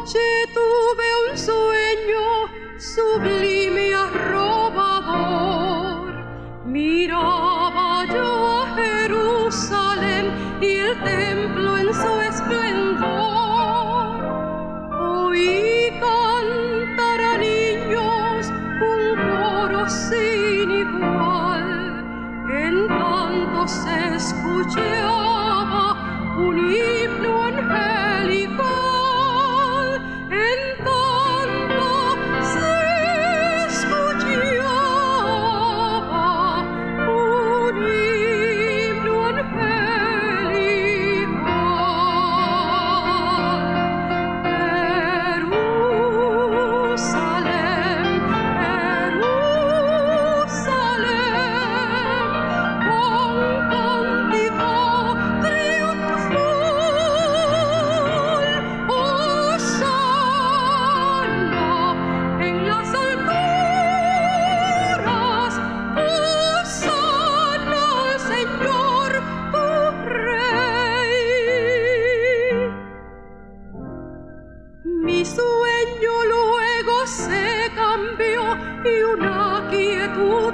noche tuve un sueño sublime.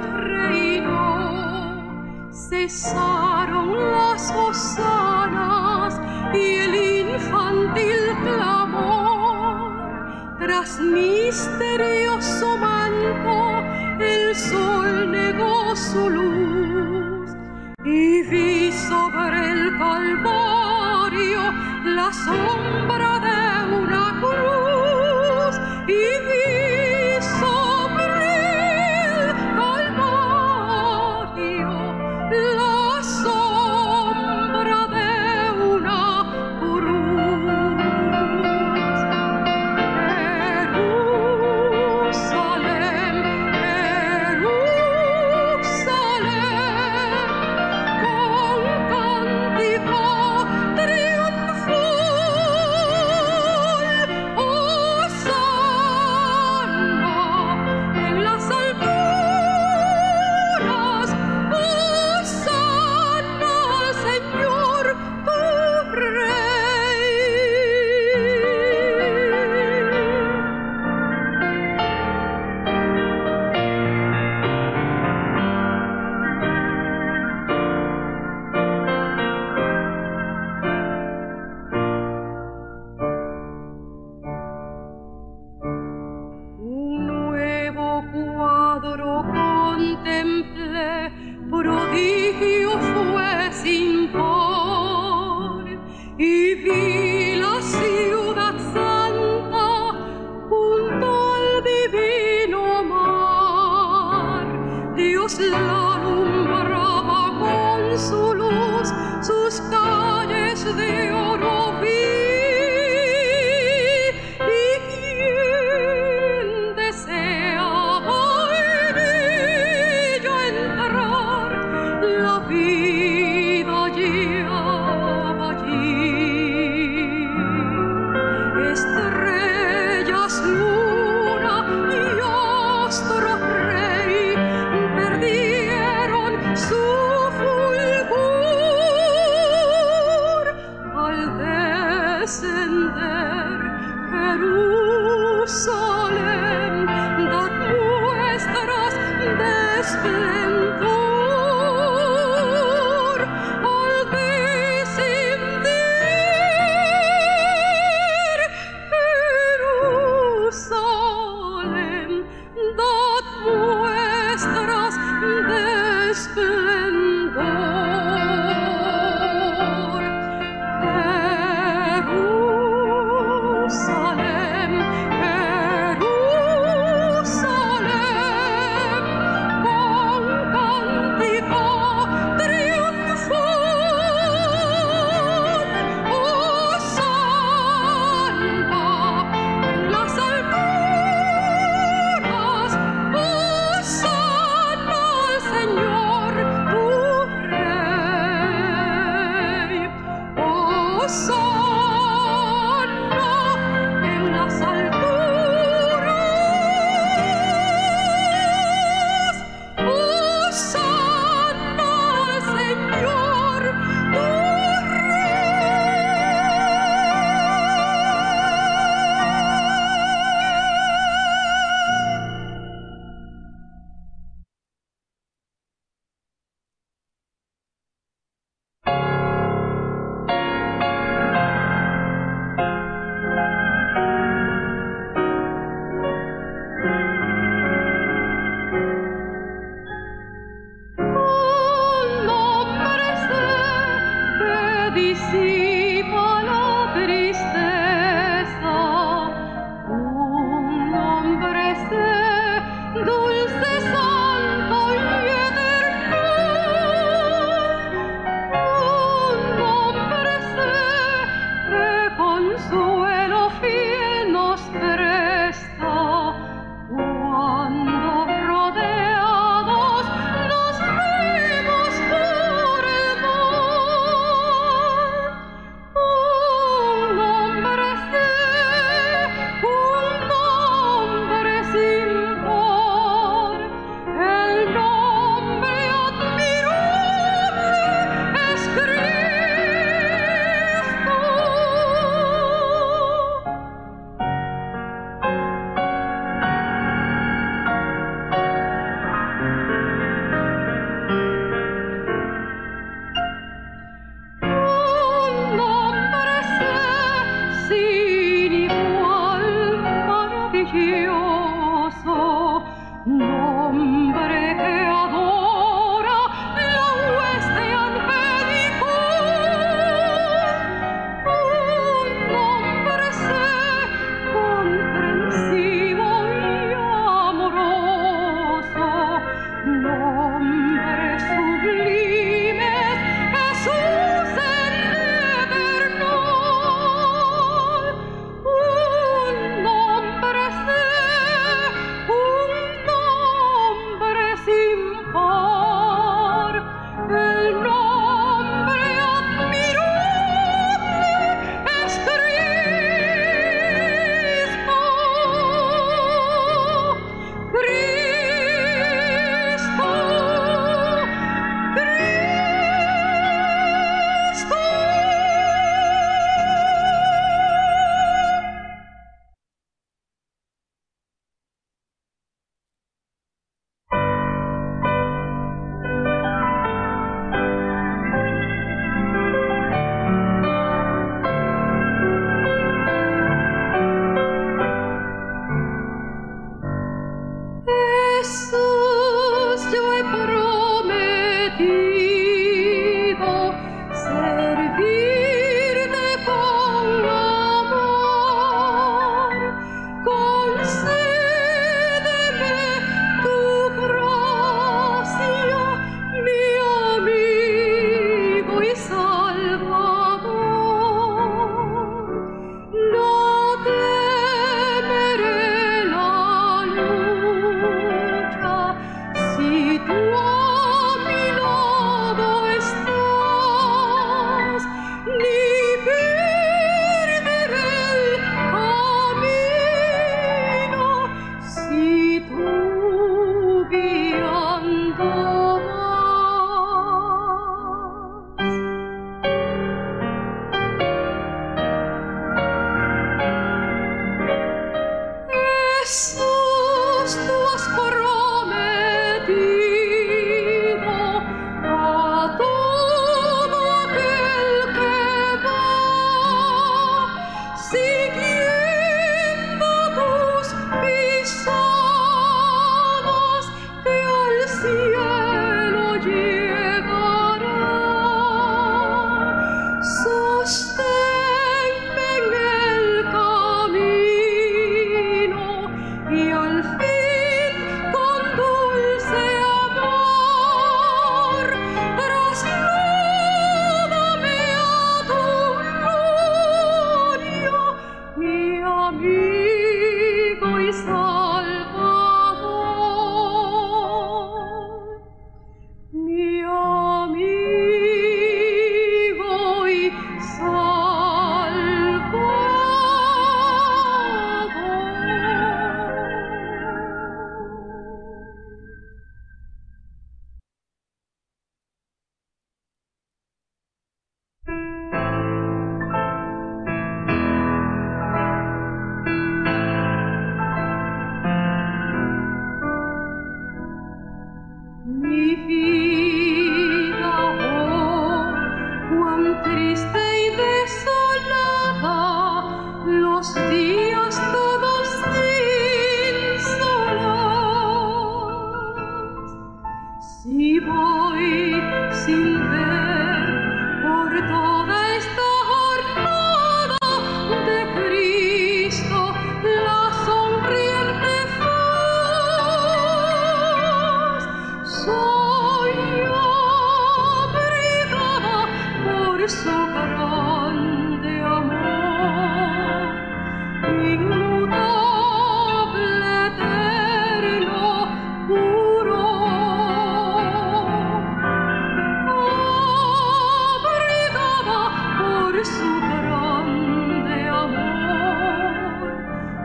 reino. Cesaron las hosanas y el infantil clamor. Tras misterioso manto el sol negó su luz y vi sobre el calvario la sombra de Des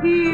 here.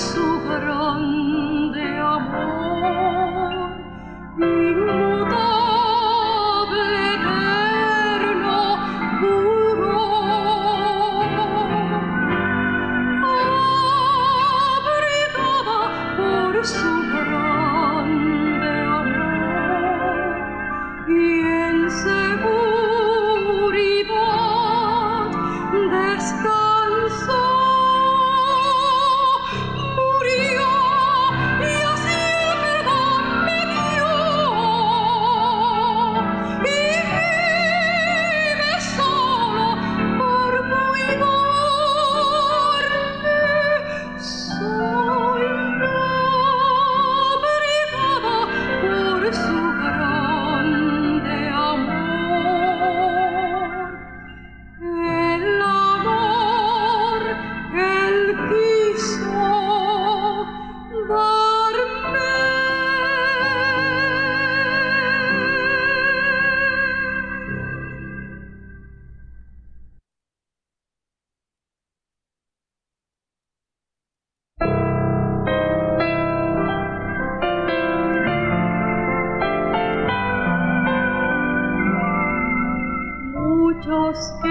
super long Christmas.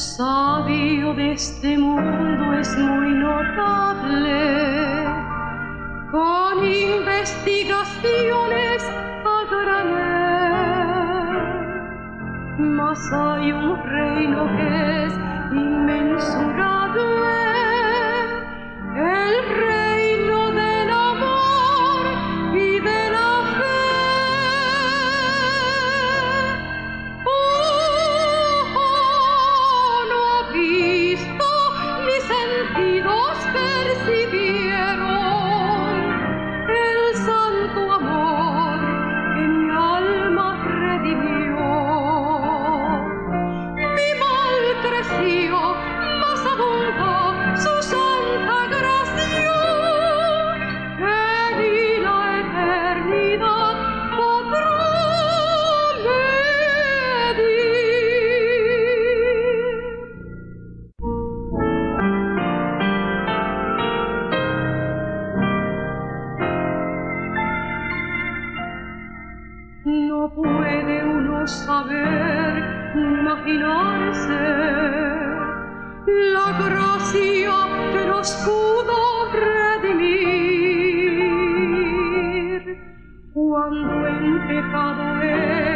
sabio de este mundo es muy notable, con investigaciones a. Mas hay un reino que es inmensurable. immaginarse la gracia que nos pudo redimir. Cuando en pecado él